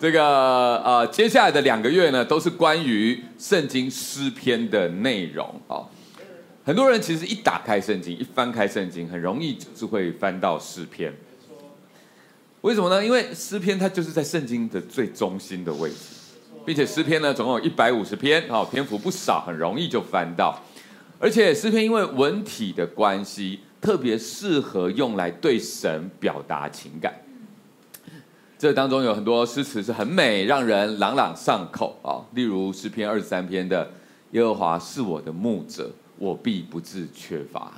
这个呃，接下来的两个月呢，都是关于圣经诗篇的内容啊、很多人其实一打开圣经，一翻开圣经，很容易就是会翻到诗篇。为什么呢？因为诗篇它就是在圣经的最中心的位置，并且诗篇呢总共有一百五十篇，啊、篇幅不少，很容易就翻到。而且诗篇因为文体的关系，特别适合用来对神表达情感。这当中有很多诗词是很美，让人朗朗上口啊。例如诗篇二十三篇的“耶和华是我的牧者，我必不致缺乏”，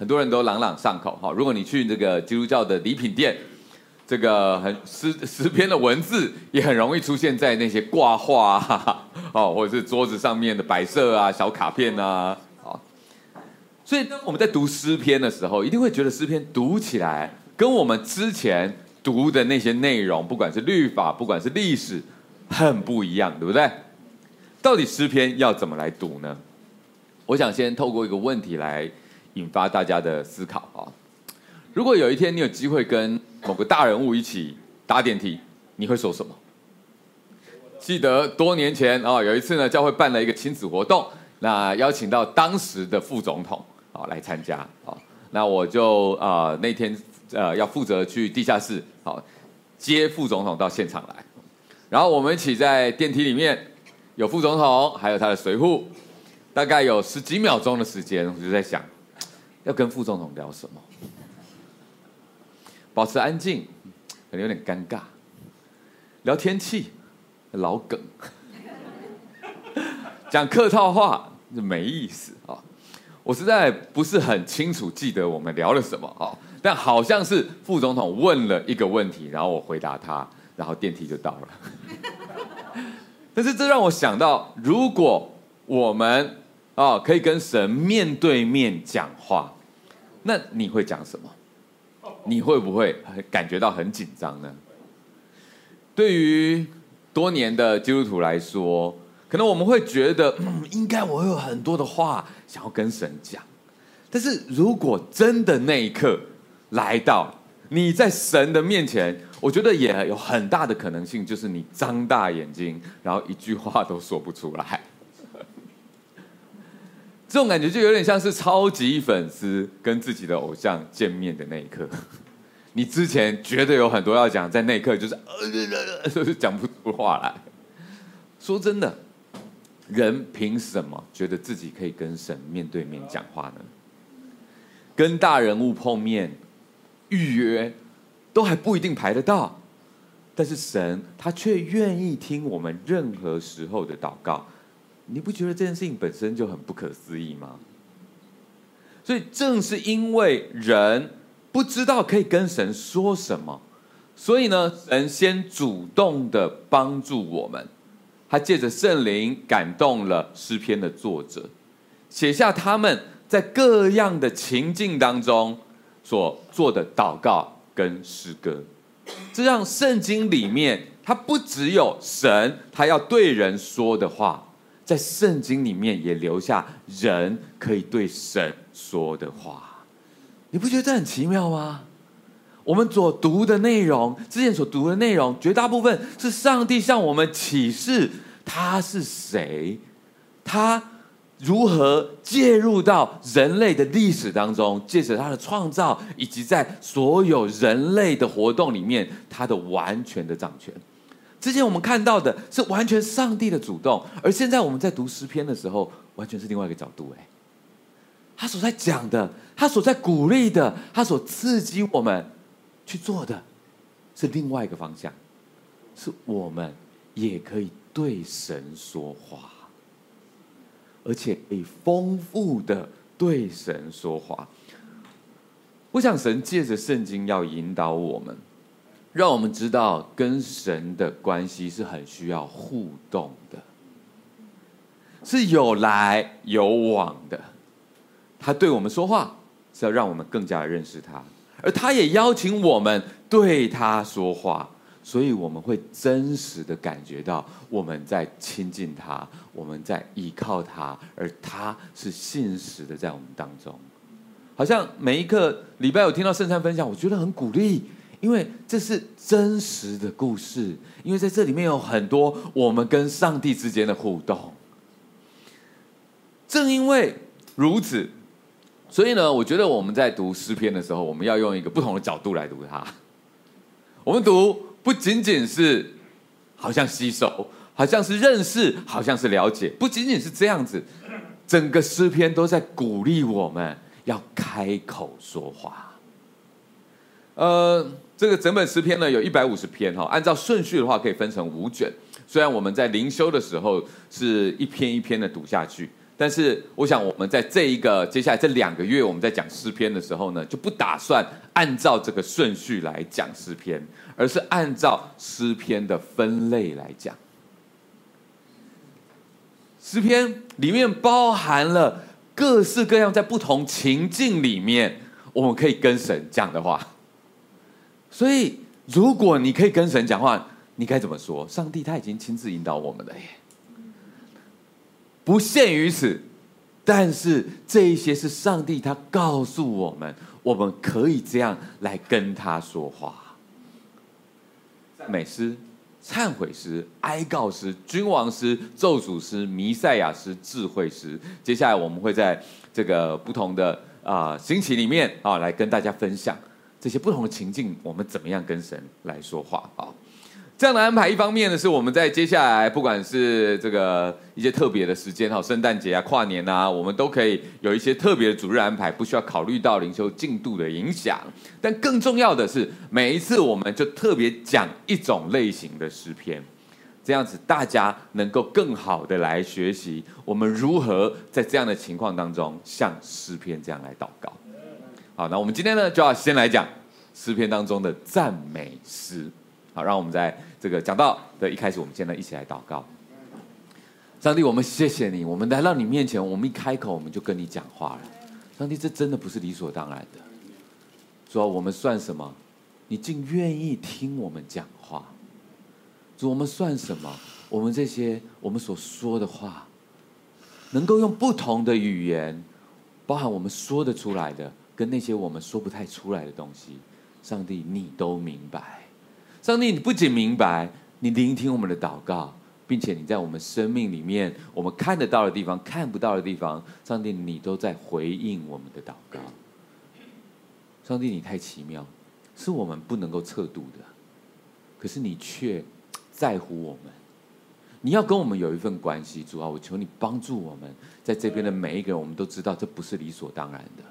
很多人都朗朗上口哈。如果你去这个基督教的礼品店，这个很诗诗篇的文字也很容易出现在那些挂画啊，哦，或者是桌子上面的摆设啊、小卡片啊，啊。所以当我们在读诗篇的时候，一定会觉得诗篇读起来跟我们之前。读的那些内容，不管是律法，不管是历史，很不一样，对不对？到底诗篇要怎么来读呢？我想先透过一个问题来引发大家的思考啊。如果有一天你有机会跟某个大人物一起搭电梯，你会说什么？记得多年前啊，有一次呢，教会办了一个亲子活动，那邀请到当时的副总统啊来参加啊，那我就啊那天。呃，要负责去地下室，好接副总统到现场来，然后我们一起在电梯里面，有副总统，还有他的随扈，大概有十几秒钟的时间，我就在想，要跟副总统聊什么，保持安静，可能有点尴尬，聊天气，老梗，讲客套话就没意思啊，我实在不是很清楚记得我们聊了什么啊。但好像是副总统问了一个问题，然后我回答他，然后电梯就到了。但是这让我想到，如果我们啊可以跟神面对面讲话，那你会讲什么？你会不会感觉到很紧张呢？对于多年的基督徒来说，可能我们会觉得，嗯，应该我会有很多的话想要跟神讲。但是如果真的那一刻，来到你在神的面前，我觉得也有很大的可能性，就是你张大眼睛，然后一句话都说不出来。这种感觉就有点像是超级粉丝跟自己的偶像见面的那一刻。你之前觉得有很多要讲，在那一刻就是呃，就是讲不出话来。说真的，人凭什么觉得自己可以跟神面对面讲话呢？跟大人物碰面。预约都还不一定排得到，但是神他却愿意听我们任何时候的祷告，你不觉得这件事情本身就很不可思议吗？所以正是因为人不知道可以跟神说什么，所以呢，神先主动的帮助我们，他借着圣灵感动了诗篇的作者，写下他们在各样的情境当中。所做的祷告跟诗歌，这让圣经里面，它不只有神他要对人说的话，在圣经里面也留下人可以对神说的话。你不觉得这很奇妙吗？我们所读的内容，之前所读的内容，绝大部分是上帝向我们启示他是谁，他。如何介入到人类的历史当中，借着他的创造，以及在所有人类的活动里面，他的完全的掌权。之前我们看到的是完全上帝的主动，而现在我们在读诗篇的时候，完全是另外一个角度。哎，他所在讲的，他所在鼓励的，他所刺激我们去做的，是另外一个方向，是我们也可以对神说话。而且可以丰富的对神说话，我想神借着圣经要引导我们，让我们知道跟神的关系是很需要互动的，是有来有往的。他对我们说话是要让我们更加认识他，而他也邀请我们对他说话。所以我们会真实的感觉到我们在亲近他，我们在依靠他，而他是信实的在我们当中。好像每一个礼拜我听到圣餐分享，我觉得很鼓励，因为这是真实的故事，因为在这里面有很多我们跟上帝之间的互动。正因为如此，所以呢，我觉得我们在读诗篇的时候，我们要用一个不同的角度来读它。我们读不仅仅是好像吸收，好像是认识，好像是了解，不仅仅是这样子，整个诗篇都在鼓励我们要开口说话。呃，这个整本诗篇呢，有一百五十篇哈，按照顺序的话可以分成五卷。虽然我们在灵修的时候是一篇一篇的读下去，但是我想我们在这一个接下来这两个月我们在讲诗篇的时候呢，就不打算按照这个顺序来讲诗篇，而是按照诗篇的分类来讲。诗篇里面包含了各式各样在不同情境里面我们可以跟神讲的话。所以，如果你可以跟神讲话，你该怎么说？上帝他已经亲自引导我们了耶，不限于此。但是这一些是上帝他告诉我们，我们可以这样来跟他说话。美诗、忏悔诗、哀告诗、君王诗、咒诅诗、弥赛亚诗、智慧诗。接下来我们会在这个不同的啊星期里面啊来跟大家分享。这些不同的情境，我们怎么样跟神来说话啊？这样的安排，一方面呢，是我们在接下来，不管是这个一些特别的时间哈，圣诞节啊、跨年啊，我们都可以有一些特别的主日安排，不需要考虑到灵修进度的影响。但更重要的是，每一次我们就特别讲一种类型的诗篇，这样子大家能够更好的来学习我们如何在这样的情况当中，像诗篇这样来祷告。好，那我们今天呢，就要先来讲诗篇当中的赞美诗。好，让我们在这个讲道的一开始，我们现在一起来祷告。上帝，我们谢谢你，我们来到你面前，我们一开口，我们就跟你讲话了。上帝，这真的不是理所当然的。说我们算什么？你竟愿意听我们讲话？主，我们算什么？我们这些我们所说的话，能够用不同的语言，包含我们说得出来的。跟那些我们说不太出来的东西，上帝你都明白。上帝你不仅明白，你聆听我们的祷告，并且你在我们生命里面，我们看得到的地方、看不到的地方，上帝你都在回应我们的祷告。上帝你太奇妙，是我们不能够测度的，可是你却在乎我们。你要跟我们有一份关系，主啊，我求你帮助我们，在这边的每一个人，我们都知道这不是理所当然的。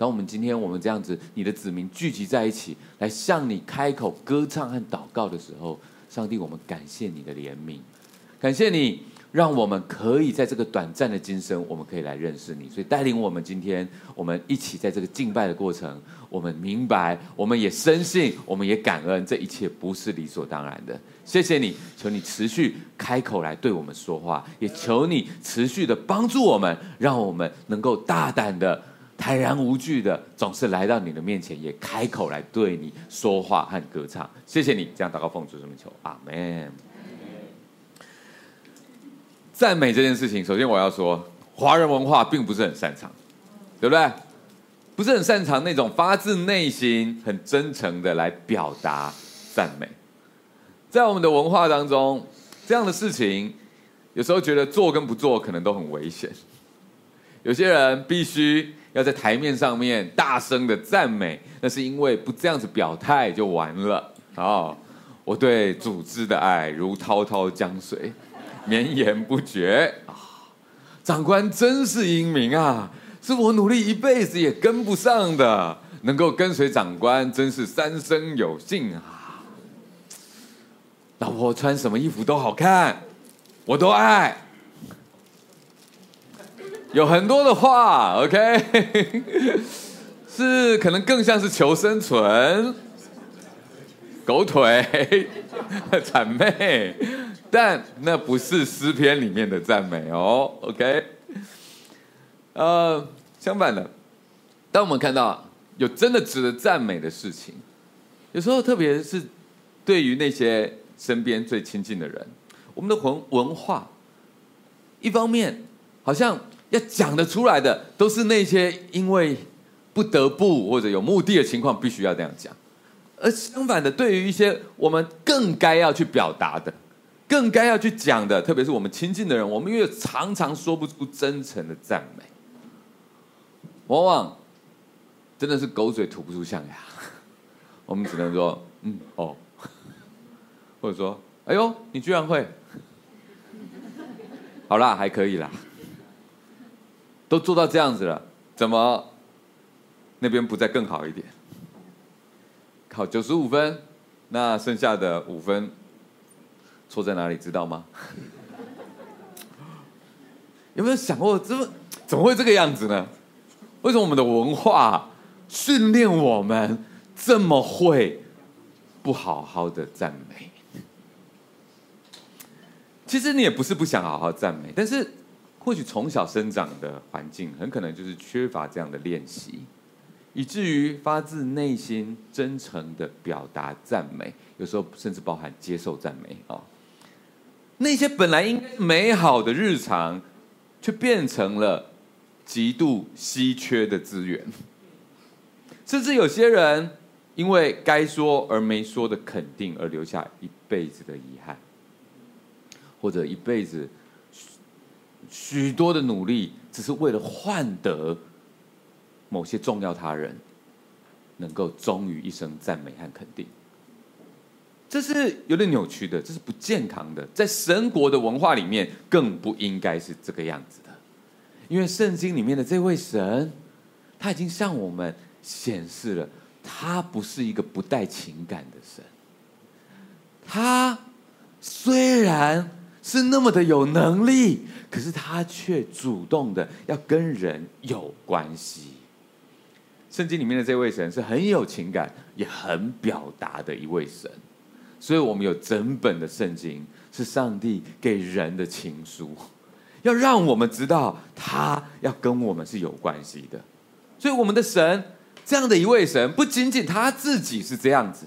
当我们今天我们这样子，你的子民聚集在一起，来向你开口歌唱和祷告的时候，上帝，我们感谢你的怜悯，感谢你让我们可以在这个短暂的今生，我们可以来认识你。所以带领我们今天，我们一起在这个敬拜的过程，我们明白，我们也深信，我们也感恩，这一切不是理所当然的。谢谢你，求你持续开口来对我们说话，也求你持续的帮助我们，让我们能够大胆的。坦然无惧的，总是来到你的面前，也开口来对你说话和歌唱。谢谢你，这样祷告奉主这么求，阿门。赞美这件事情，首先我要说，华人文化并不是很擅长，对不对？不是很擅长那种发自内心、很真诚的来表达赞美。在我们的文化当中，这样的事情，有时候觉得做跟不做可能都很危险。有些人必须。要在台面上面大声的赞美，那是因为不这样子表态就完了。哦，我对组织的爱如滔滔江水，绵延不绝啊！长官真是英明啊，是我努力一辈子也跟不上的，能够跟随长官真是三生有幸啊！老婆穿什么衣服都好看，我都爱。有很多的话，OK，是可能更像是求生存、狗腿、谄媚，但那不是诗篇里面的赞美哦，OK。呃，相反的，当我们看到有真的值得赞美的事情，有时候特别是对于那些身边最亲近的人，我们的文文化，一方面好像。要讲得出来的，都是那些因为不得不或者有目的的情况，必须要这样讲。而相反的，对于一些我们更该要去表达的、更该要去讲的，特别是我们亲近的人，我们越常常说不出真诚的赞美，往往真的是狗嘴吐不出象牙。我们只能说，嗯，哦，或者说，哎呦，你居然会，好啦，还可以啦，都做到这样子了，怎么那边不再更好一点？考九十五分，那剩下的五分错在哪里？知道吗？有没有想过，怎么怎么会这个样子呢？为什么我们的文化训练我们这么会不好好的赞美？其实你也不是不想好好赞美，但是或许从小生长的环境很可能就是缺乏这样的练习。以至于发自内心、真诚的表达赞美，有时候甚至包含接受赞美啊。那些本来应该美好的日常，却变成了极度稀缺的资源。甚至有些人因为该说而没说的肯定，而留下一辈子的遗憾，或者一辈子许多的努力，只是为了换得。某些重要他人能够忠于一声赞美和肯定，这是有点扭曲的，这是不健康的。在神国的文化里面，更不应该是这个样子的。因为圣经里面的这位神，他已经向我们显示了，他不是一个不带情感的神。他虽然是那么的有能力，可是他却主动的要跟人有关系。圣经里面的这位神是很有情感，也很表达的一位神，所以我们有整本的圣经是上帝给人的情书，要让我们知道他要跟我们是有关系的。所以我们的神这样的一位神，不仅仅他自己是这样子，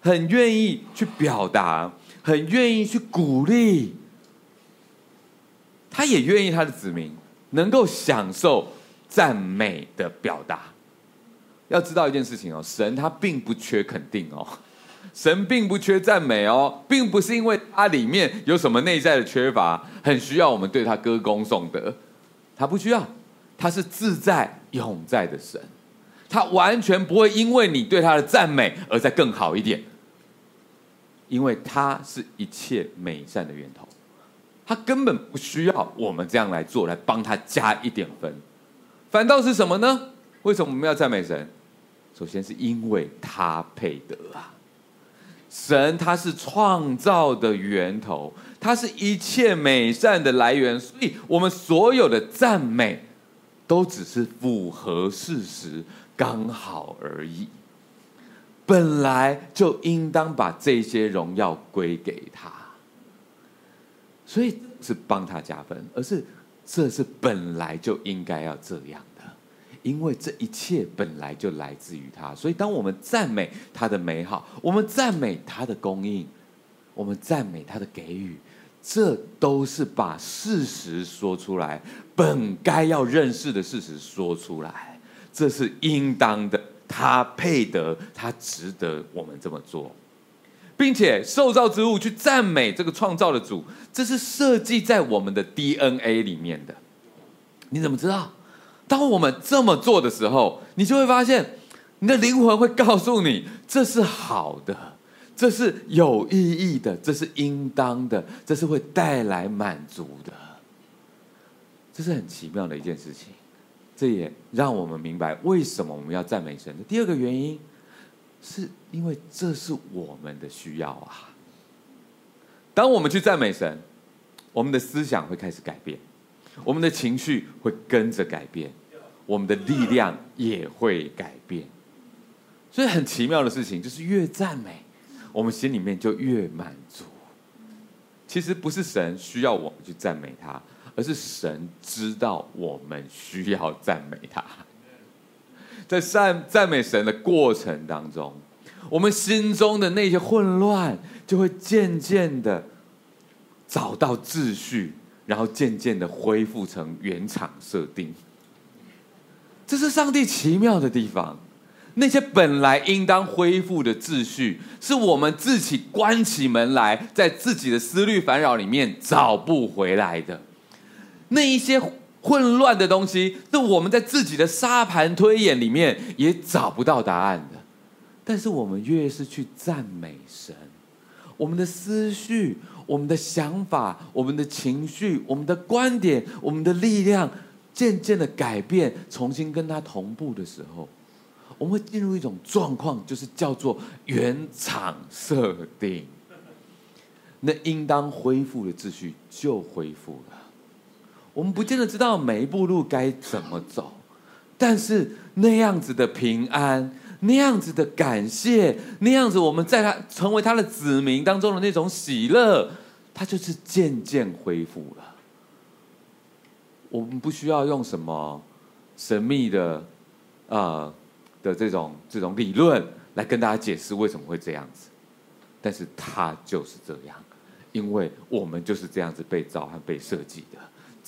很愿意去表达，很愿意去鼓励，他也愿意他的子民能够享受赞美的表达。要知道一件事情哦，神他并不缺肯定哦，神并不缺赞美哦，并不是因为他里面有什么内在的缺乏，很需要我们对他歌功颂德，他不需要，他是自在永在的神，他完全不会因为你对他的赞美而再更好一点，因为他是一切美善的源头，他根本不需要我们这样来做来帮他加一点分，反倒是什么呢？为什么我们要赞美神？首先是因为他配得啊，神他是创造的源头，他是一切美善的来源，所以我们所有的赞美都只是符合事实，刚好而已。本来就应当把这些荣耀归给他，所以是帮他加分，而是这是本来就应该要这样的。因为这一切本来就来自于他，所以当我们赞美他的美好，我们赞美他的供应，我们赞美他的给予，这都是把事实说出来，本该要认识的事实说出来，这是应当的。他配得，他值得我们这么做，并且受造之物去赞美这个创造的主，这是设计在我们的 DNA 里面的。你怎么知道？当我们这么做的时候，你就会发现，你的灵魂会告诉你，这是好的，这是有意义的，这是应当的，这是会带来满足的。这是很奇妙的一件事情。这也让我们明白，为什么我们要赞美神的第二个原因，是因为这是我们的需要啊。当我们去赞美神，我们的思想会开始改变，我们的情绪会跟着改变。我们的力量也会改变，所以很奇妙的事情就是越赞美，我们心里面就越满足。其实不是神需要我们去赞美他，而是神知道我们需要赞美他。在赞赞美神的过程当中，我们心中的那些混乱就会渐渐的找到秩序，然后渐渐的恢复成原厂设定。这是上帝奇妙的地方，那些本来应当恢复的秩序，是我们自己关起门来，在自己的思虑烦扰里面找不回来的。那一些混乱的东西，是我们在自己的沙盘推演里面也找不到答案的。但是我们越是去赞美神，我们的思绪、我们的想法、我们的情绪、我们的观点、我们的力量，渐渐的改变，重新跟他同步的时候。我们会进入一种状况，就是叫做原厂设定。那应当恢复的秩序就恢复了。我们不见得知道每一步路该怎么走，但是那样子的平安，那样子的感谢，那样子我们在他成为他的子民当中的那种喜乐，它就是渐渐恢复了。我们不需要用什么神秘的啊。呃的这种这种理论来跟大家解释为什么会这样子，但是它就是这样，因为我们就是这样子被造和被设计的，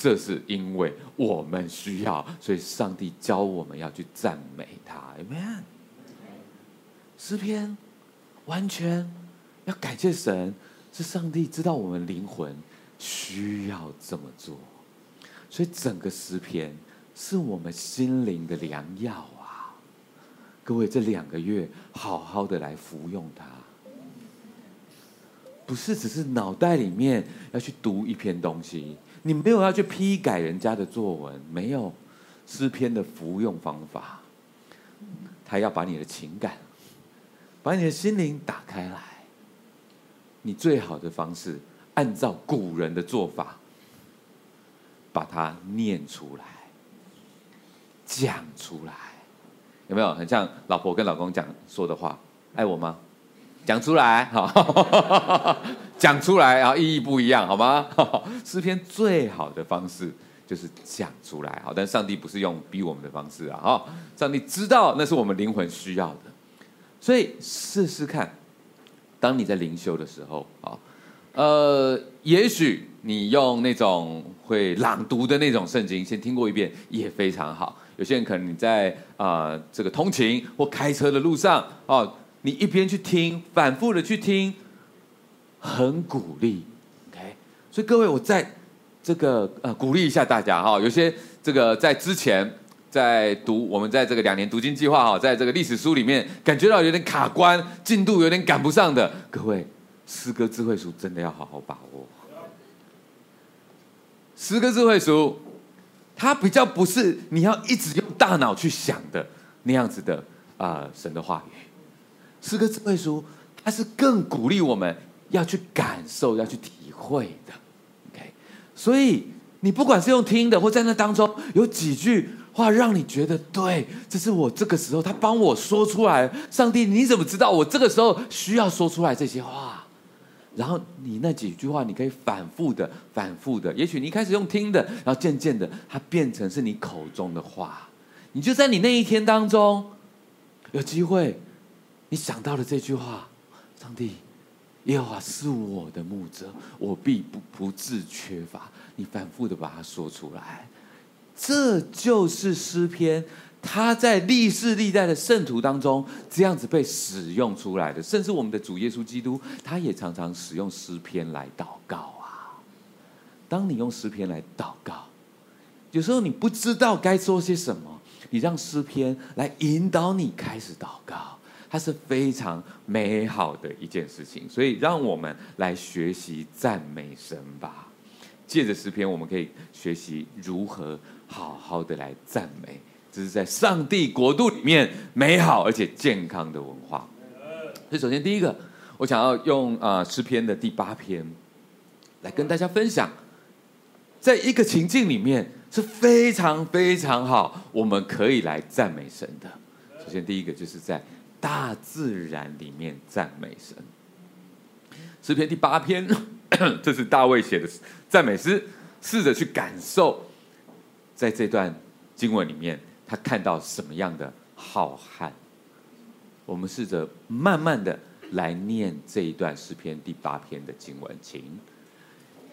这是因为我们需要，所以上帝教我们要去赞美他，Amen。诗篇完全要感谢神，是上帝知道我们灵魂需要这么做，所以整个诗篇是我们心灵的良药啊。各位，这两个月好好的来服用它，不是只是脑袋里面要去读一篇东西，你没有要去批改人家的作文，没有诗篇的服用方法，他要把你的情感，把你的心灵打开来，你最好的方式，按照古人的做法，把它念出来，讲出来。有没有很像老婆跟老公讲说的话？爱我吗？讲出来，好，讲出来，啊意义不一样，好吗？诗篇最好的方式就是讲出来，好，但上帝不是用逼我们的方式啊，哈，上帝知道那是我们灵魂需要的，所以试试看，当你在灵修的时候，啊，呃，也许你用那种会朗读的那种圣经，先听过一遍也非常好。有些人可能你在啊、呃、这个通勤或开车的路上哦，你一边去听，反复的去听，很鼓励，OK。所以各位，我在这个呃鼓励一下大家哈、有些这个在之前在读我们在这个两年读经计划哈，在这个历史书里面感觉到有点卡关，进度有点赶不上的，各位，诗歌智慧书真的要好好把握。诗歌智慧书。它比较不是你要一直用大脑去想的那样子的啊、神的话语，诗歌智慧书，它是更鼓励我们要去感受、要去体会的。OK，所以你不管是用听的，或在那当中有几句话让你觉得对，这是我这个时候他帮我说出来。上帝，你怎么知道我这个时候需要说出来这些话？然后你那几句话，你可以反复的、反复的。也许你一开始用听的，然后渐渐的，它变成是你口中的话。你就在你那一天当中，有机会，你想到了这句话：上帝，耶和华是我的牧者，我必不不致缺乏。你反复的把它说出来，这就是诗篇。他在历世历代的圣徒当中这样子被使用出来的，甚至我们的主耶稣基督，他也常常使用诗篇来祷告啊。当你用诗篇来祷告，有时候你不知道该说些什么，你让诗篇来引导你开始祷告，它是非常美好的一件事情。所以，让我们来学习赞美神吧。借着诗篇，我们可以学习如何好好的来赞美。这是在上帝国度里面美好而且健康的文化。所以，首先第一个，我想要用啊诗篇的第八篇来跟大家分享，在一个情境里面是非常非常好，我们可以来赞美神的。首先，第一个就是在大自然里面赞美神。诗篇第八篇，这是大卫写的赞美诗，试着去感受，在这段经文里面。他看到什么样的浩瀚？我们试着慢慢的来念这一段诗篇第八篇的经文，请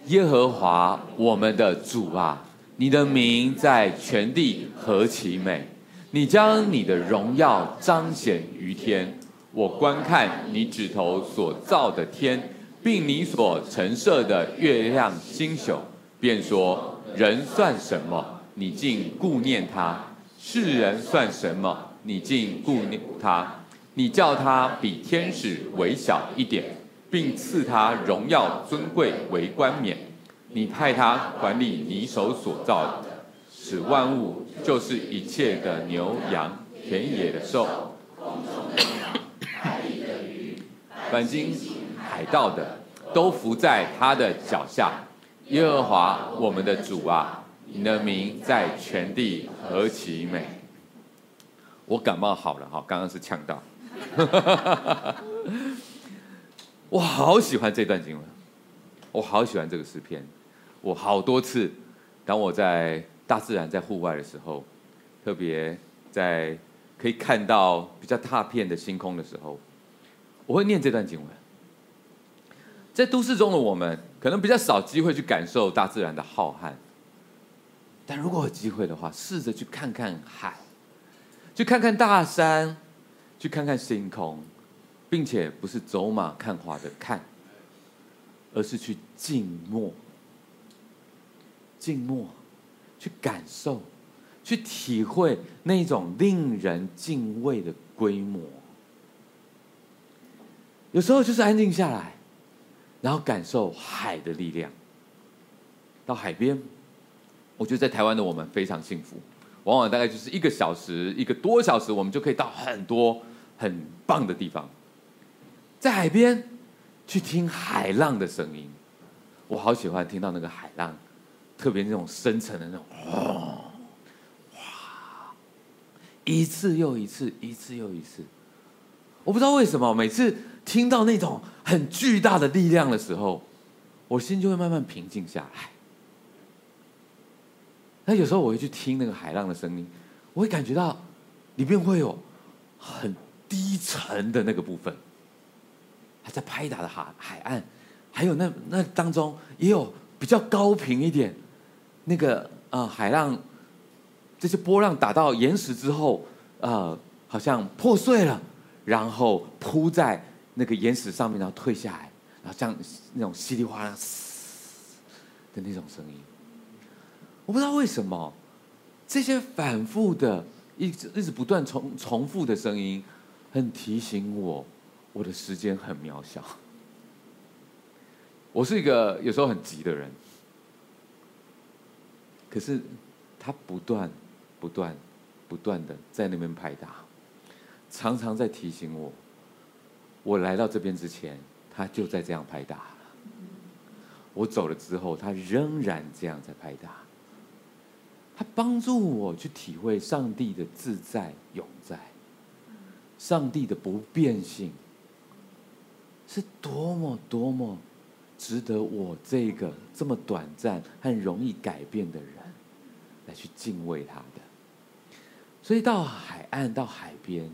耶和华我们的主啊，你的名在全地何其美！你将你的荣耀彰显于天。我观看你指头所造的天，并你所陈设的月亮星宿，便说：人算什么？你竟顾念他；世人算什么？你竟顾念他。你叫他比天使微小一点，并赐他荣耀尊贵为冠冕。你派他管理你手所造的，使万物，就是一切的牛羊、田野的兽。凡经海道的，都伏在他的脚下。耶和华我们的主啊，你的名在全地何其美！我感冒好了哈，刚刚是呛到。我好喜欢这段经文，我好喜欢这个诗篇。我好多次，当我在大自然、在户外的时候，特别在可以看到比较大片的星空的时候。我会念这段经文，在都市中的我们可能比较少机会去感受大自然的浩瀚，但如果有机会的话，试着去看看海，去看看大山，去看看星空，并且不是走马看花的看，而是去静默、静默，去感受、去体会那种令人敬畏的规模。有时候就是安静下来，然后感受海的力量。到海边，我觉得在台湾的我们非常幸福，往往大概就是一个小时、一个多小时，我们就可以到很多很棒的地方。在海边去听海浪的声音，我好喜欢听到那个海浪，特别那种深沉的那种哇，哇，一次又一次，一次又一次。我不知道为什么每次。听到那种很巨大的力量的时候，我心就会慢慢平静下来。那有时候我会去听那个海浪的声音，我会感觉到里面会有很低沉的那个部分，还在拍打的海海岸，还有那那当中也有比较高频一点，那个呃海浪这些波浪打到岩石之后，呃好像破碎了，然后铺在。那个岩石上面，然后退下来，然后像那种稀里哗啦的那种声音，我不知道为什么这些反复的、一直一直不断重重复的声音，很提醒我，我的时间很渺小。我是一个有时候很急的人，可是他不断、不断、不断的在那边拍打，常常在提醒我。我来到这边之前，他就在这样拍打。我走了之后，他仍然这样在拍打。他帮助我去体会上帝的自在永在，上帝的不变性，是多么多么值得我这个这么短暂和容易改变的人来去敬畏他的。所以到海岸，到海边。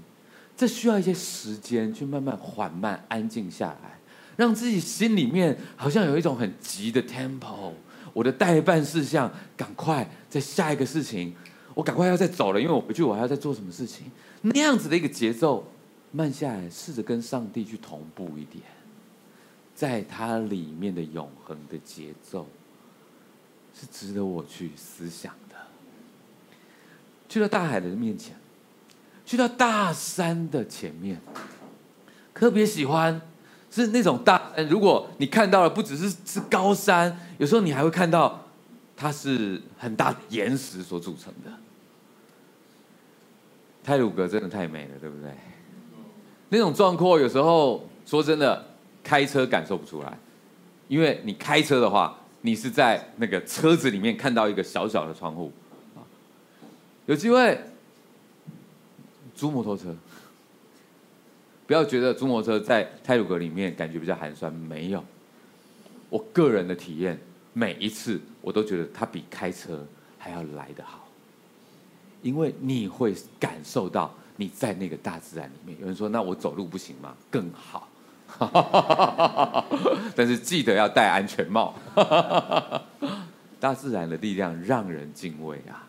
这需要一些时间去慢慢缓慢安静下来，让自己心里面好像有一种很急的 tempo。我的待办事项，赶快在下一个事情，我赶快要再走了，因为我回去我还要再做什么事情。那样子的一个节奏，慢下来，试着跟上帝去同步一点，在它里面的永恒的节奏，是值得我去思想的。去到大海的面前。去到大山的前面，特别喜欢是那种大。如果你看到了，不只是是高山，有时候你还会看到它是很大的岩石所组成的。泰鲁格真的太美了，对不对？那种壮阔，有时候说真的，开车感受不出来，因为你开车的话，你是在那个车子里面看到一个小小的窗户。有机会。租摩托车，不要觉得租摩托车在泰鲁格里面感觉比较寒酸，没有。我个人的体验，每一次我都觉得它比开车还要来得好，因为你会感受到你在那个大自然里面。有人说：“那我走路不行吗？”更好，但是记得要戴安全帽。大自然的力量让人敬畏啊！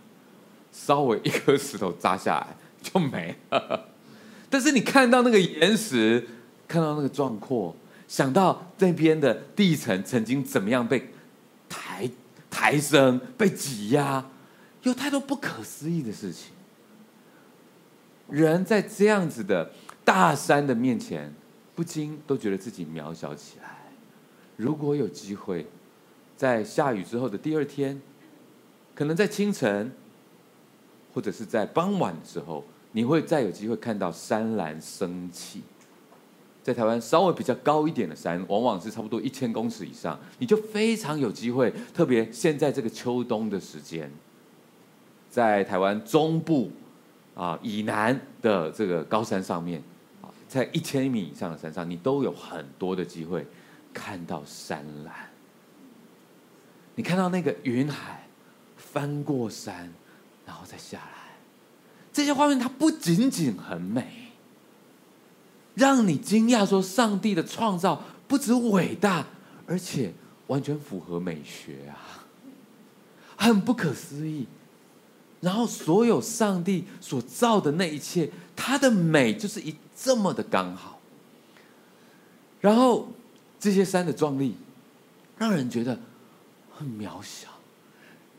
稍微一颗石头砸下来就没了。但是你看到那个岩石，看到那个壮阔，想到这边的地层曾经怎么样被抬抬升、被挤压，有太多不可思议的事情。人在这样子的大山的面前，不禁都觉得自己渺小起来。如果有机会，在下雨之后的第二天，可能在清晨，或者是在傍晚的时候，你会再有机会看到山峦升起。在台湾稍微比较高一点的山，往往是差不多一千公尺以上，你就非常有机会。特别现在这个秋冬的时间，在台湾中部。啊，以南的这个高山上面，在一千米以上的山上，你都有很多的机会看到山岚。你看到那个云海翻过山，然后再下来，这些画面它不仅仅很美，让你惊讶说，上帝的创造不止伟大，而且完全符合美学啊，很不可思议。然后，所有上帝所造的那一切，它的美就是一这么的刚好。然后，这些山的壮丽，让人觉得很渺小。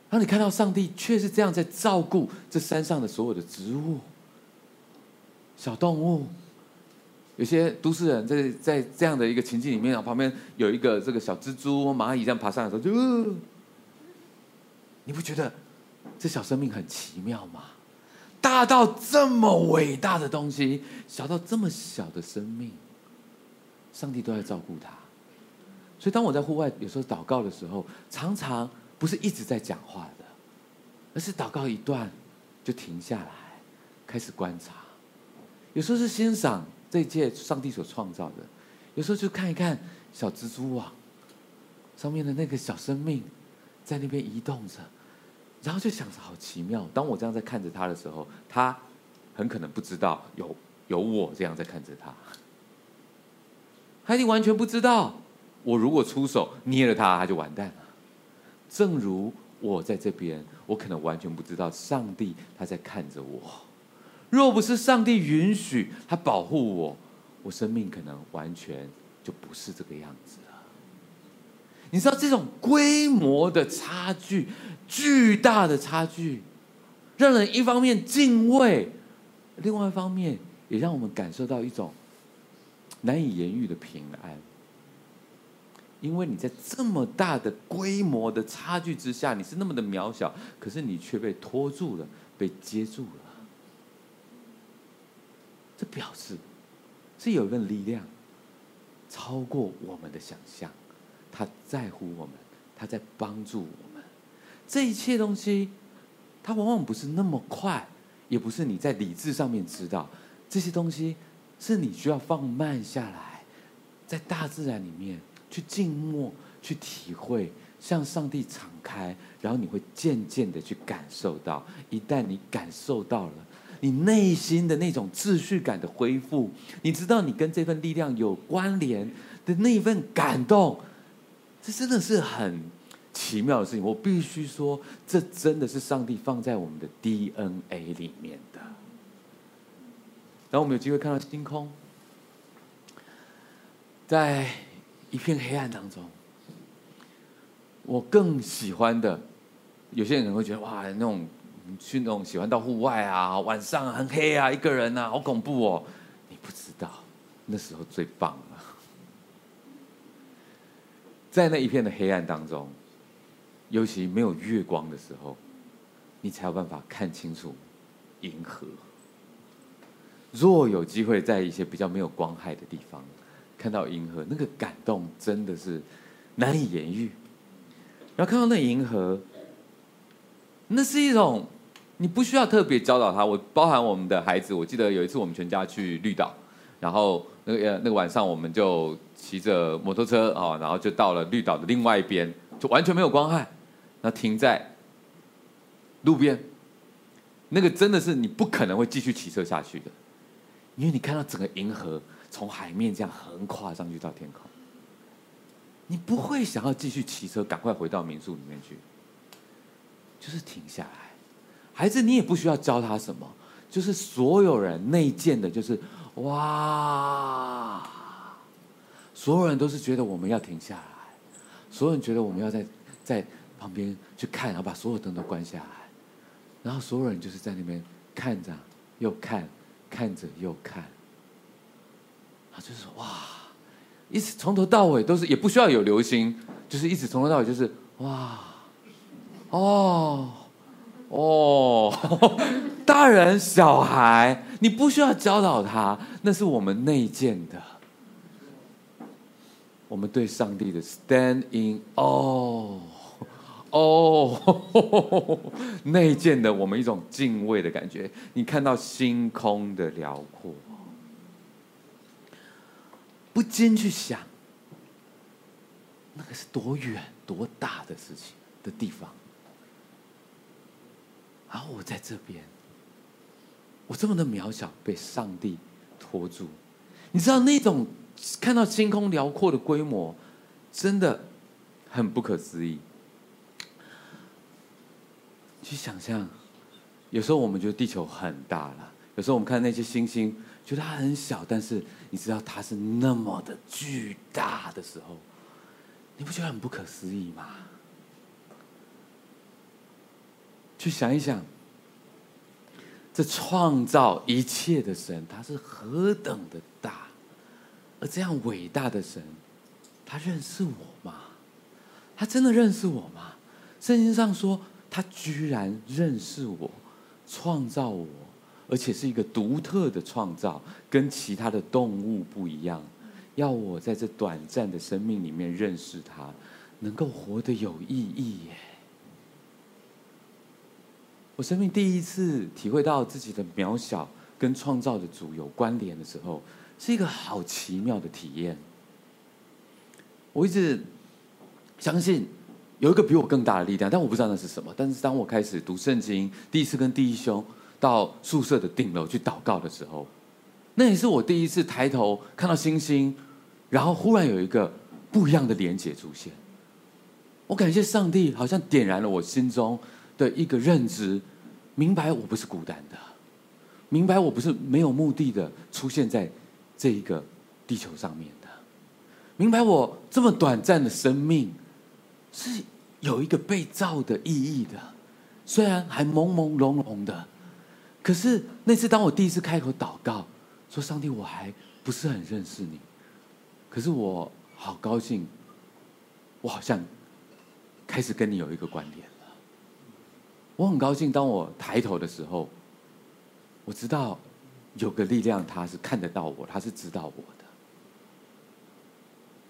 然后你看到上帝却是这样在照顾这山上的所有的植物、小动物。有些都市人在在这样的一个情境里面，旁边有一个这个小蜘蛛、蚂蚁这样爬上来的时候，就、呃、你不觉得？这小生命很奇妙吗？大到这么伟大的东西，小到这么小的生命，上帝都在照顾他。所以当我在户外有时候祷告的时候，常常不是一直在讲话的，而是祷告一段就停下来，开始观察。有时候是欣赏这一切上帝所创造的，有时候就看一看小蜘蛛网上面的那个小生命在那边移动着。然后就想着好奇妙。当我这样在看着他的时候，他很可能不知道有有我这样在看着他。他已经完全不知道，我如果出手捏了他，他就完蛋了。正如我在这边，我可能完全不知道上帝他在看着我。若不是上帝允许他保护我，我生命可能完全就不是这个样子。你知道这种规模的差距？巨大的差距，让人一方面敬畏，另外一方面也让我们感受到一种难以言喻的平安。因为你在这么大的规模的差距之下，你是那么的渺小，可是你却被拖住了，被接住了。这表示是有一份力量超过我们的想象，他在乎我们，他在帮助我们。这一切东西，它往往不是那么快，也不是你在理智上面知道。这些东西是你需要放慢下来，在大自然里面去静默、去体会，向上帝敞开，然后你会渐渐的去感受到。一旦你感受到了，你内心的那种秩序感的恢复，你知道你跟这份力量有关联的那一份感动，这真的是很。奇妙的事情，我必须说，这真的是上帝放在我们的 DNA 里面的。然后我们有机会看到星空，在一片黑暗当中，我更喜欢的，有些人可能会觉得哇，那种去那种喜欢到户外啊，晚上很黑啊，一个人啊，好恐怖哦。你不知道，那时候最棒了，在那一片的黑暗当中。尤其没有月光的时候，你才有办法看清楚银河。若有机会在一些比较没有光害的地方看到银河，那个感动真的是难以言喻。然后看到那银河，那是一种你不需要特别教导他。我包含我们的孩子，我记得有一次我们全家去绿岛，然后那个那个晚上我们就骑着摩托车啊，然后就到了绿岛的另外一边，就完全没有光害。那停在路边，那个真的是你不可能会继续骑车下去的，因为你看到整个银河从海面这样横跨上去到天空，你不会想要继续骑车，赶快回到民宿里面去，就是停下来，孩子，你也不需要教他什么，就是所有人内建的，就是哇，所有人都是觉得我们要停下来，所有人觉得我们要在在旁边去看，然后把所有灯都关下来，然后所有人就是在那边看着又看，看着又看，啊，就是哇，一直从头到尾都是，也不需要有流星，就是一直从头到尾就是哇，哦。哦，大人小孩，你不需要教导他，那是我们内建的。我们对上帝的 stand in 哦哦，内建的我们一种敬畏的感觉。你看到星空的辽阔，不禁去想，那个是多远多大的事情的地方。然后我在这边，我这么的渺小，被上帝托住。你知道那种看到星空辽阔的规模，真的很不可思议。去想象，有时候我们觉得地球很大了，有时候我们看那些星星，觉得它很小，但是你知道它是那么的巨大的时候，你不觉得很不可思议吗？去想一想，这创造一切的神，他是何等的大，而这样伟大的神，他认识我吗？他真的认识我吗？圣经上说，他居然认识我，创造我，而且是一个独特的创造，跟其他的动物不一样，要我在这短暂的生命里面认识他，能够活得有意义耶。我生命第一次体会到自己的渺小跟创造的主有关联的时候，是一个好奇妙的体验。我一直相信有一个比我更大的力量，但我不知道那是什么。但是当我开始读圣经，第一次跟弟兄到宿舍的顶楼去祷告的时候，那也是我第一次抬头看到星星，然后忽然有一个不一样的连结出现。我感谢上帝，好像点燃了我心中的一个认知，明白我不是孤单的，明白我不是没有目的的出现在这一个地球上面的，明白我这么短暂的生命是有一个被造的意义的，虽然还朦朦胧胧的，可是那次当我第一次开口祷告，说上帝，我还不是很认识你，可是我好高兴，我好像开始跟你有一个关联。我很高兴，当我抬头的时候，我知道有个力量，他是看得到我，他是知道我的。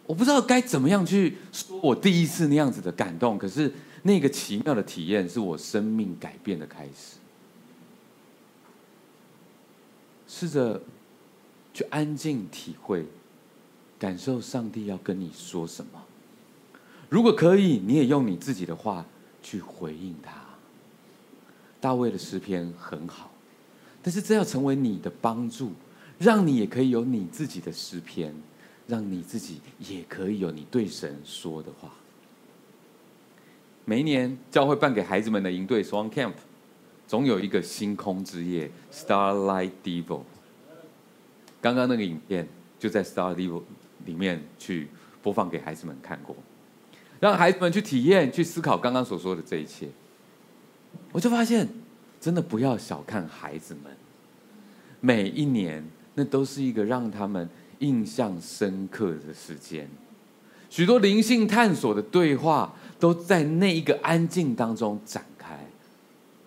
我不知道该怎么样去说我第一次那样子的感动，可是那个奇妙的体验是我生命改变的开始。试着去安静体会，感受上帝要跟你说什么。如果可以，你也用你自己的话去回应他。大卫的诗篇很好，但是这要成为你的帮助，让你也可以有你自己的诗篇，让你自己也可以有你对神说的话。每一年教会办给孩子们的营队 Swan Camp，总有一个星空之夜 Starlight Devil。刚刚那个影片就在 Starlight Devil 里面去播放给孩子们看过，让孩子们去体验、去思考刚刚所说的这一切。我就发现，真的不要小看孩子们。每一年，那都是一个让他们印象深刻的时间。许多灵性探索的对话，都在那一个安静当中展开。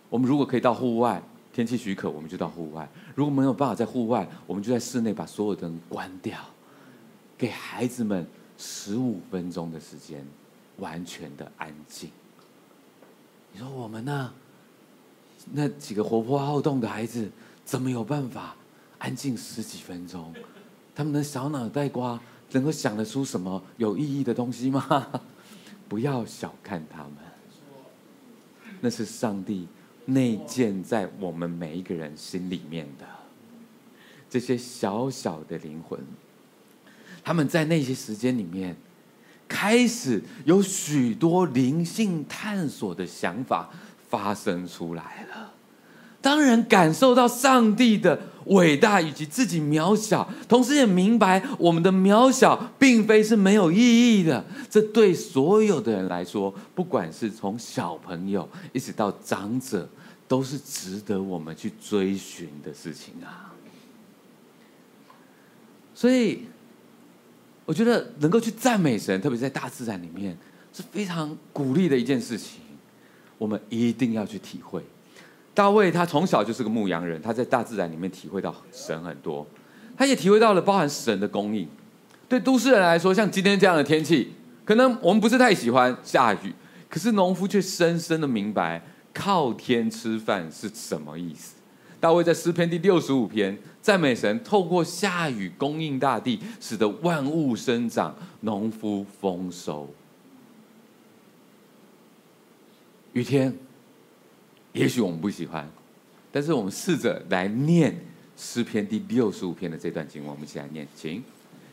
我们如果可以到户外，天气许可，我们就到户外；如果没有办法在户外，我们就在室内把所有灯关掉，给孩子们十五分钟的时间，完全的安静。你说我们呢？那几个活泼好动的孩子，怎么有办法安静十几分钟？他们的小脑袋瓜能够想得出什么有意义的东西吗？不要小看他们，那是上帝内建在我们每一个人心里面的这些小小的灵魂。他们在那些时间里面，开始有许多灵性探索的想法发生出来了，当然感受到上帝的伟大以及自己渺小，同时也明白我们的渺小并非是没有意义的。这对所有的人来说，不管是从小朋友一直到长者，都是值得我们去追寻的事情啊。所以，我觉得能够去赞美神，特别在大自然里面，是非常鼓励的一件事情。我们一定要去体会。大卫他从小就是个牧羊人，他在大自然里面体会到神很多，他也体会到了包含神的供应。对都市人来说，像今天这样的天气，可能我们不是太喜欢下雨，可是农夫却深深的明白靠天吃饭是什么意思。大卫在诗篇第六十五篇赞美神，透过下雨供应大地，使得万物生长，农夫丰收。雨天。也许我们不喜欢，但是我们试着来念诗篇第六十五篇的这段经文，我们一起来念，请。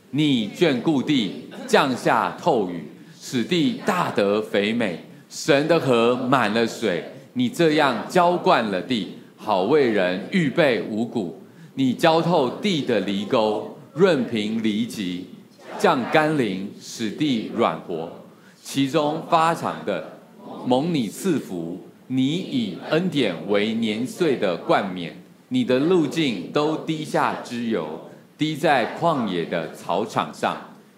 你眷顾地，降下透雨，使地大得肥美。神的河满了水，你这样浇灌了地，好为人预备五谷。你浇透地的犁沟，润平犁脊，降甘霖，使地软和。其中发长的，蒙你赐福。你以恩典为年岁的冠冕，你的路径都滴下脂油，滴在旷野的草场上。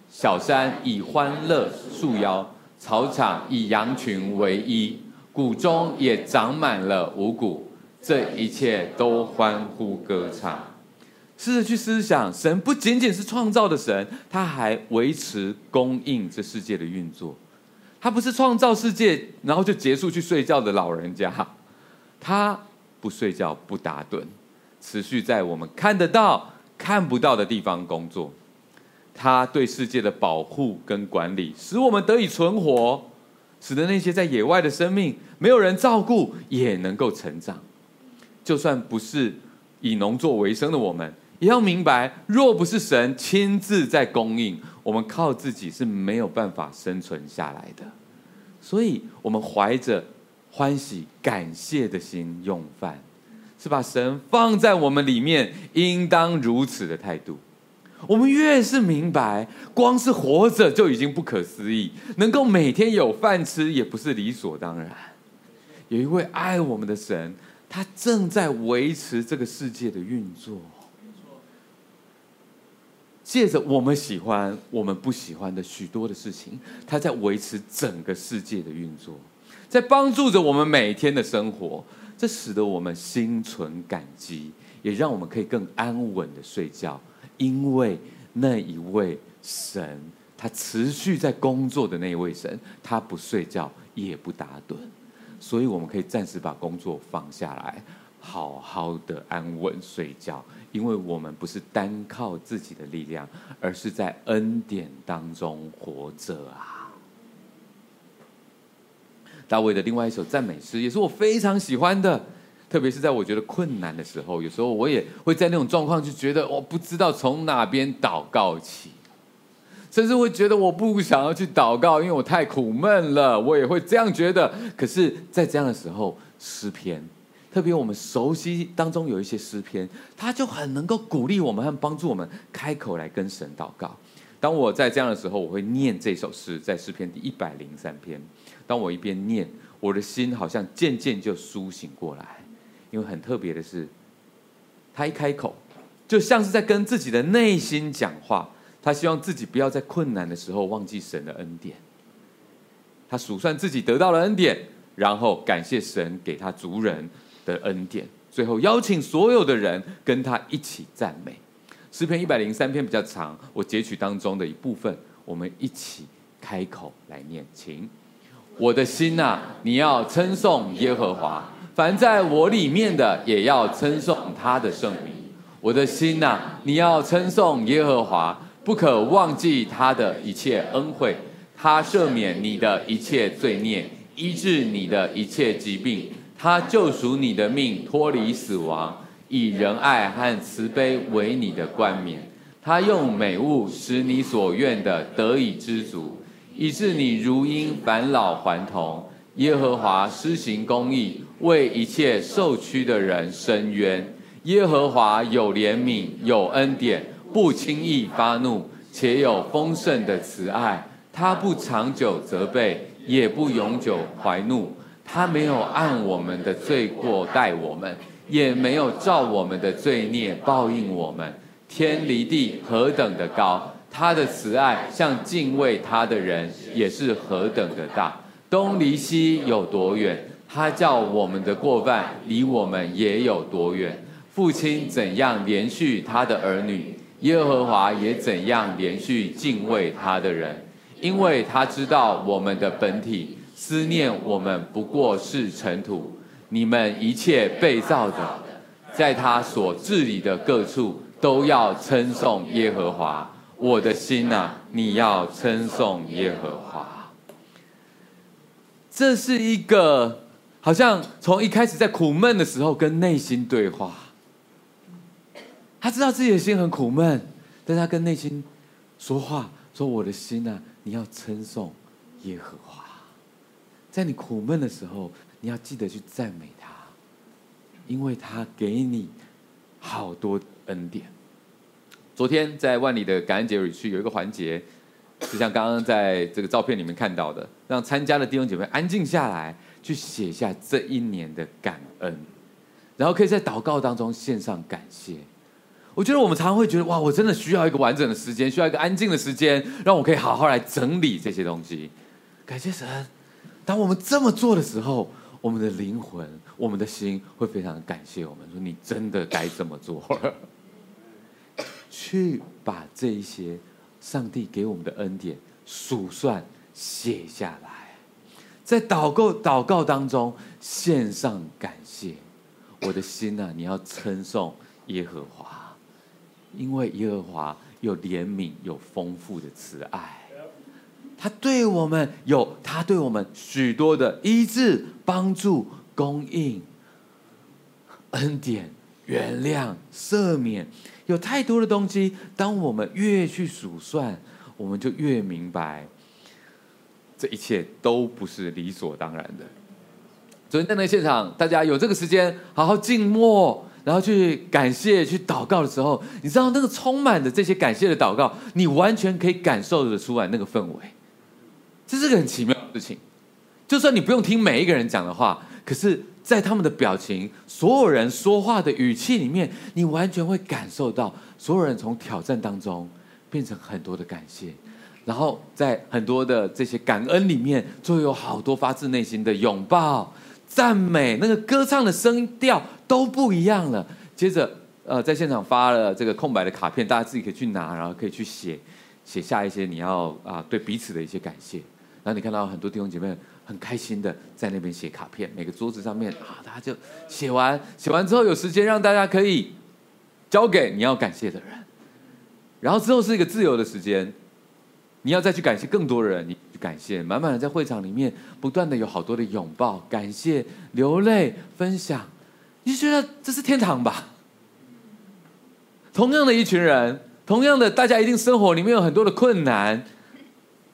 小山以欢乐束腰，草场以羊群为衣，谷中也长满了五谷。这一切都欢呼歌唱。试着去思想，神不仅仅是创造的神，他还维持供应这世界的运作。他不是创造世界，然后就结束去睡觉的老人家，他不睡觉不打盹，持续在我们看得到、看不到的地方工作。他对世界的保护跟管理，使我们得以存活，使得那些在野外的生命没有人照顾也能够成长。就算不是以农作为生的我们，也要明白，若不是神亲自在供应。我们靠自己是没有办法生存下来的，所以我们怀着欢喜、感谢的心用饭，是把神放在我们里面，应当如此的态度。我们越是明白，光是活着就已经不可思议，能够每天有饭吃也不是理所当然。有一位爱我们的神，他正在维持这个世界的运作。借着我们喜欢、我们不喜欢的许多的事情，他在维持整个世界的运作，在帮助着我们每天的生活。这使得我们心存感激，也让我们可以更安稳的睡觉。因为那一位神，他持续在工作的那一位神，他不睡觉也不打盹，所以我们可以暂时把工作放下来，好好的安稳睡觉。因为我们不是单靠自己的力量，而是在恩典当中活着啊。大卫的另外一首赞美诗也是我非常喜欢的，特别是在我觉得困难的时候，有时候我也会在那种状况就觉得我不知道从哪边祷告起，甚至会觉得我不想要去祷告，因为我太苦闷了，我也会这样觉得。可是，在这样的时候，诗篇。特别我们熟悉当中有一些诗篇，他就很能够鼓励我们和帮助我们开口来跟神祷告。当我在这样的时候，我会念这首诗，在诗篇第一百零三篇。当我一边念，我的心好像渐渐就苏醒过来。因为很特别的是，他一开口，就像是在跟自己的内心讲话。他希望自己不要在困难的时候忘记神的恩典。他数算自己得到了恩典，然后感谢神给他族人的恩典，最后邀请所有的人跟他一起赞美。诗篇一百零三篇比较长，我截取当中的一部分，我们一起开口来念，请。我的心呐、你要称颂耶和华，凡在我里面的也要称颂他的圣名。我的心呐、你要称颂耶和华，不可忘记他的一切恩惠，他赦免你的一切罪孽，医治你的一切疾病。他救赎你的命，脱离死亡，以仁爱和慈悲为你的冠冕。他用美物使你所愿的得以知足，以致你如因返老还童，耶和华施行公义，为一切受屈的人伸冤。耶和华有怜悯，有恩典，不轻易发怒，且有丰盛的慈爱。他不长久责备，也不永久怀怒。他没有按我们的罪过待我们，也没有照我们的罪孽报应我们。天离地何等的高，他的慈爱向敬畏他的人也是何等的大。东离西有多远，他叫我们的过犯离我们也有多远。父亲怎样连续他的儿女，耶和华也怎样连续敬畏他的人，因为他知道我们的本体。思念我们不过是尘土，你们一切被造的，在他所治理的各处，都要称颂耶和华。我的心啊，你要称颂耶和华。这是一个好像从一开始在苦闷的时候跟内心对话。他知道自己的心很苦闷，但他跟内心说话，说：“我的心啊，你要称颂耶和华。”在你苦闷的时候，你要记得去赞美他，因为他给你好多恩典。昨天在万里的感恩节里去有一个环节，就像刚刚在这个照片里面看到的，让参加的弟兄姐妹安静下来，去写下这一年的感恩，然后可以在祷告当中献上感谢。我觉得我们常常会觉得，哇，我真的需要一个完整的时间，需要一个安静的时间，让我可以好好来整理这些东西。感谢神。当我们这么做的时候，我们的灵魂、我们的心会非常感谢我们，说你真的该这么做了。去把这一些上帝给我们的恩典数算写下来，在祷告祷告当中献上感谢。我的心呐、啊，你要称颂耶和华，因为耶和华有怜悯，有丰富的慈爱。他对我们有，他对我们许多的医治、帮助、供应、恩典、原谅、赦免，有太多的东西。当我们越去数算，我们就越明白，这一切都不是理所当然的。昨天在那现场，大家有这个时间好好静默，然后去感谢、去祷告的时候，你知道那个充满着这些感谢的祷告，你完全可以感受得出来那个氛围。这是个很奇妙的事情，就算你不用听每一个人讲的话，可是，在他们的表情、所有人说话的语气里面，你完全会感受到，所有人从挑战当中变成很多的感谢，然后在很多的这些感恩里面，就有好多发自内心的拥抱、赞美，那个歌唱的声调都不一样了。接着，呃，在现场发了这个空白的卡片，大家自己可以去拿，然后可以去写，写下一些你要啊对彼此的一些感谢。然后你看到很多弟兄姐妹很开心的在那边写卡片，每个桌子上面啊，大家就写完，写完之后有时间让大家可以交给你要感谢的人，然后之后是一个自由的时间，你要再去感谢更多人，你去感谢，满满的在会场里面不断的有好多的拥抱、感谢、流泪、分享，你觉得这是天堂吧？同样的一群人，同样的大家一定生活里面有很多的困难。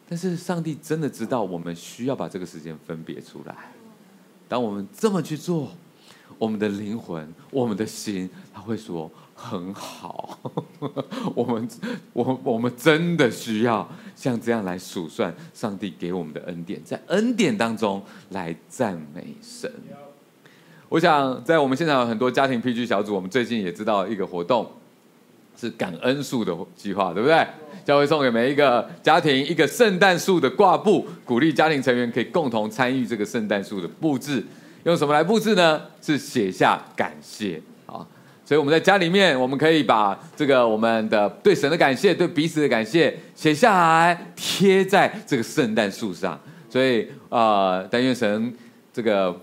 但是上帝真的知道我们需要把这个时间分别出来。当我们这么去做，我们的灵魂、我们的心，他会说很好。我们、我、我们真的需要像这样来数算上帝给我们的恩典，在恩典当中来赞美神。我想在我们现场有很多家庭 PG 小组，我们最近也知道一个活动，是感恩树的计划，对不对？教会送给每一个家庭一个圣诞树的挂布，鼓励家庭成员可以共同参与这个圣诞树的布置。用什么来布置呢？是写下感谢啊！所以我们在家里面，我们可以把这个我们的对神的感谢、对彼此的感谢写下来，贴在这个圣诞树上。所以啊、呃，但愿神这个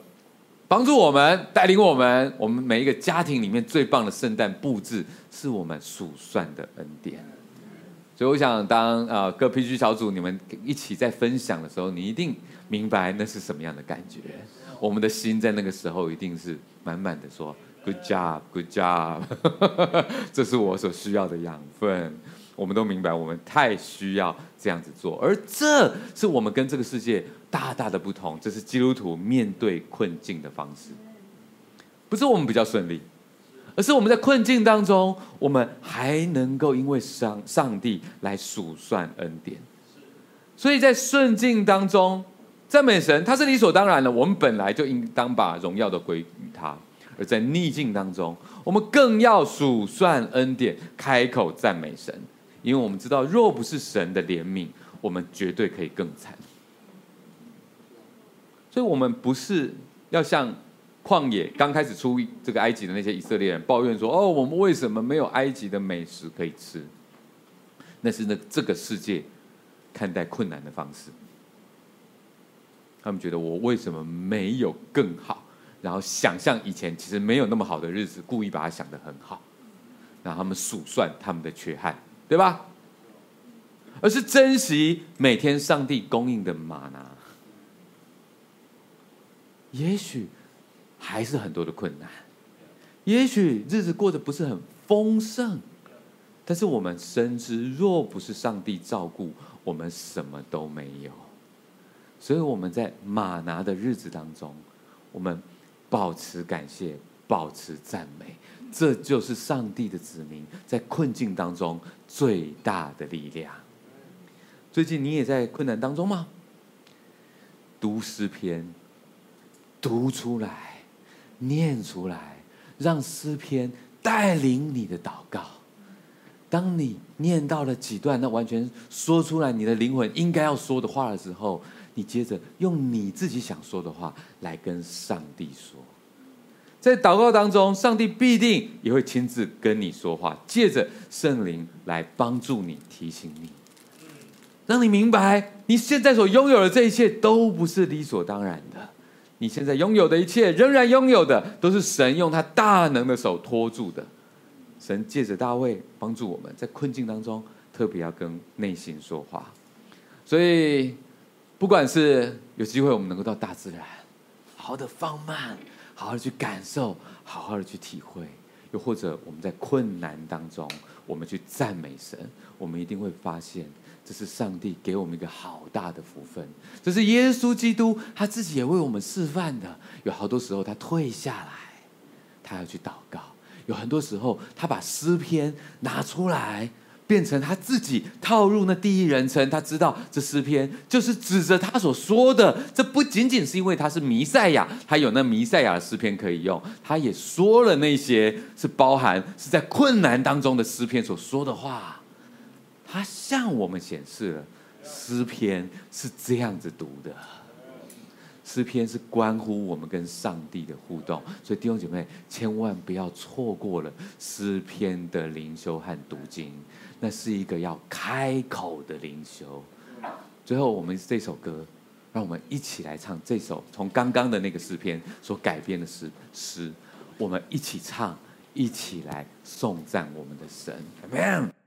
帮助我们，带领我们，我们每一个家庭里面最棒的圣诞布置，是我们数算的恩典。所以我想当，当呃各 PG 小组你们一起在分享的时候，你一定明白那是什么样的感觉。我们的心在那个时候一定是满满的，说 Good job，Good job，这是我所需要的养分。我们都明白，我们太需要这样子做，而这是我们跟这个世界大大的不同。这是基督徒面对困境的方式，不是我们比较顺利，而是我们在困境当中，我们还能够因为上上帝来数算恩典。所以在顺境当中赞美神，他是理所当然的。我们本来就应当把荣耀的归于他。而在逆境当中，我们更要数算恩典，开口赞美神，因为我们知道，若不是神的怜悯，我们绝对可以更惨。所以，我们不是要像旷野刚开始出这个埃及的那些以色列人抱怨说：“哦，我们为什么没有埃及的美食可以吃？”那是那这个世界看待困难的方式。他们觉得我为什么没有更好？然后想象以前其实没有那么好的日子，故意把它想得很好，让他们数算他们的缺憾，对吧？而是珍惜每天上帝供应的玛拿。也许还是很多的困难，也许日子过得不是很丰盛，但是我们深知，若不是上帝照顾，我们什么都没有。所以我们在吗哪的日子当中，我们。保持感谢，保持赞美，这就是上帝的子民在困境当中最大的力量。最近你也在困难当中吗？读诗篇，读出来，念出来，让诗篇带领你的祷告。当你念到了几段，那完全说出来你的灵魂应该要说的话的时候。你接着用你自己想说的话来跟上帝说，在祷告当中，上帝必定也会亲自跟你说话，借着圣灵来帮助你、提醒你，让你明白你现在所拥有的这一切都不是理所当然的。你现在拥有的一切，仍然拥有的都是神用他大能的手托住的。神借着大卫帮助我们在困境当中，特别要跟内心说话，所以。不管是有机会，我们能够到大自然，好好的放慢，好好的去感受，好好的去体会；又或者我们在困难当中，我们去赞美神，我们一定会发现，这是上帝给我们一个好大的福分。这是耶稣基督他自己也为我们示范的。有好多时候，他退下来，他要去祷告；有很多时候，他把诗篇拿出来。变成他自己套入那第一人称，他知道这诗篇就是指着他所说的。这不仅仅是因为他是弥赛亚，他有那弥赛亚的诗篇可以用，他也说了那些是包含是在困难当中的诗篇所说的话。他向我们显示了诗篇是这样子读的。诗篇是关乎我们跟上帝的互动，所以弟兄姐妹千万不要错过了诗篇的灵修和读经，那是一个要开口的灵修。最后，我们这首歌，让我们一起来唱这首从刚刚的那个诗篇所改编的诗诗，我们一起唱，一起来颂赞我们的神，Amen。